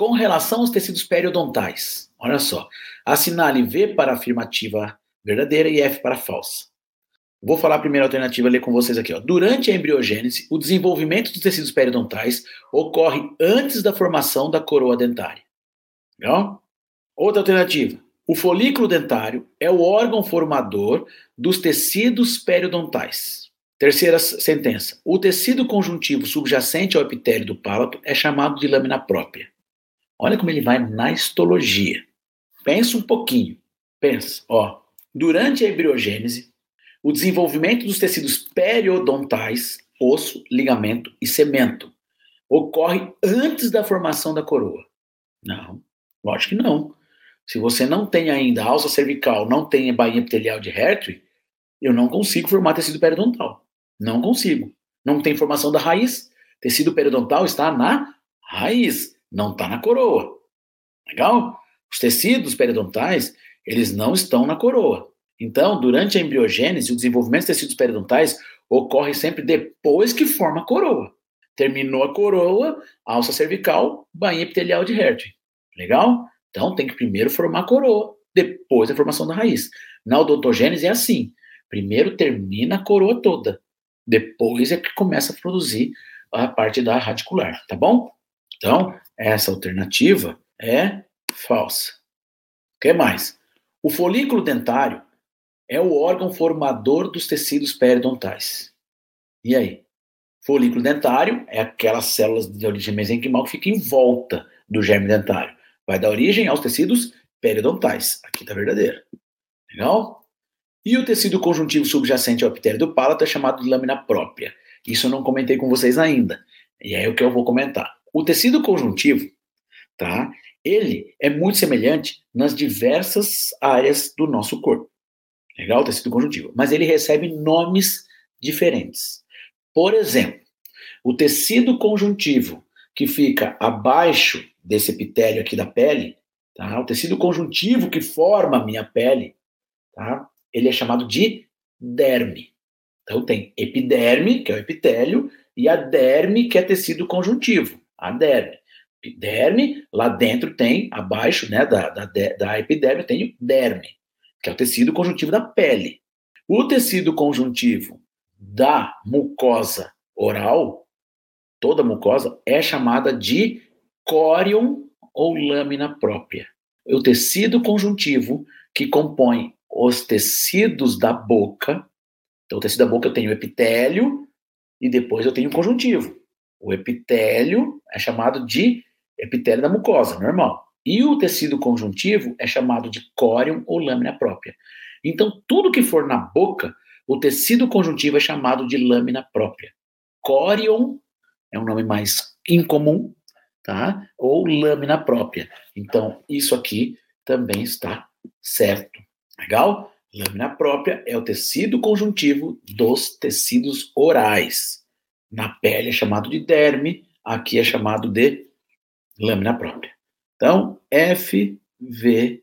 Com relação aos tecidos periodontais, olha só, assinale V para afirmativa verdadeira e F para falsa. Vou falar a primeira alternativa, ler com vocês aqui. Ó. Durante a embriogênese, o desenvolvimento dos tecidos periodontais ocorre antes da formação da coroa dentária. Legal? Outra alternativa. O folículo dentário é o órgão formador dos tecidos periodontais. Terceira sentença. O tecido conjuntivo subjacente ao epitélio do palato é chamado de lâmina própria. Olha como ele vai na histologia. Pensa um pouquinho. Pensa, ó. Durante a embriogênese, o desenvolvimento dos tecidos periodontais, osso, ligamento e cemento, ocorre antes da formação da coroa. Não, lógico que não. Se você não tem ainda alça cervical, não tem bainha epitelial de Hertwig, eu não consigo formar tecido periodontal. Não consigo. Não tem formação da raiz. Tecido periodontal está na raiz, não está na coroa. Legal? Os tecidos periodontais, eles não estão na coroa. Então, durante a embriogênese, o desenvolvimento dos tecidos periodontais ocorre sempre depois que forma a coroa. Terminou a coroa, alça cervical, bainha epitelial de Hertwig. Legal? Então, tem que primeiro formar a coroa, depois a formação da raiz. Na odontogênese é assim. Primeiro termina a coroa toda, depois é que começa a produzir a parte da radicular, tá bom? Então, essa alternativa é falsa. O que mais? O folículo dentário é o órgão formador dos tecidos periodontais. E aí? Folículo dentário é aquelas células de origem mesenquimal que ficam em volta do germe dentário. Vai dar origem aos tecidos periodontais. Aqui está verdadeiro. Legal? E o tecido conjuntivo subjacente ao epitélio do palato é chamado de lâmina própria. Isso eu não comentei com vocês ainda. E é o que eu vou comentar. O tecido conjuntivo, tá? Ele é muito semelhante nas diversas áreas do nosso corpo. Legal? Tecido conjuntivo. Mas ele recebe nomes diferentes. Por exemplo, o tecido conjuntivo que fica abaixo desse epitélio aqui da pele, tá? O tecido conjuntivo que forma a minha pele, tá? Ele é chamado de derme. Então tem epiderme, que é o epitélio, e a derme, que é tecido conjuntivo, a derme. Epiderme, lá dentro tem, abaixo né, da, da, da epiderme, tem o derme, que é o tecido conjuntivo da pele. O tecido conjuntivo da mucosa oral, toda mucosa, é chamada de córion ou lâmina própria. O tecido conjuntivo que compõe os tecidos da boca. Então, o tecido da boca eu tenho epitélio e depois eu tenho conjuntivo. O epitélio é chamado de epitélio da mucosa, normal. E o tecido conjuntivo é chamado de córion ou lâmina própria. Então, tudo que for na boca, o tecido conjuntivo é chamado de lâmina própria. Córion é um nome mais incomum, tá? Ou lâmina própria. Então, isso aqui também está certo. Legal? Lâmina própria é o tecido conjuntivo dos tecidos orais. Na pele é chamado de derme, aqui é chamado de lâmina própria. Então, FVV.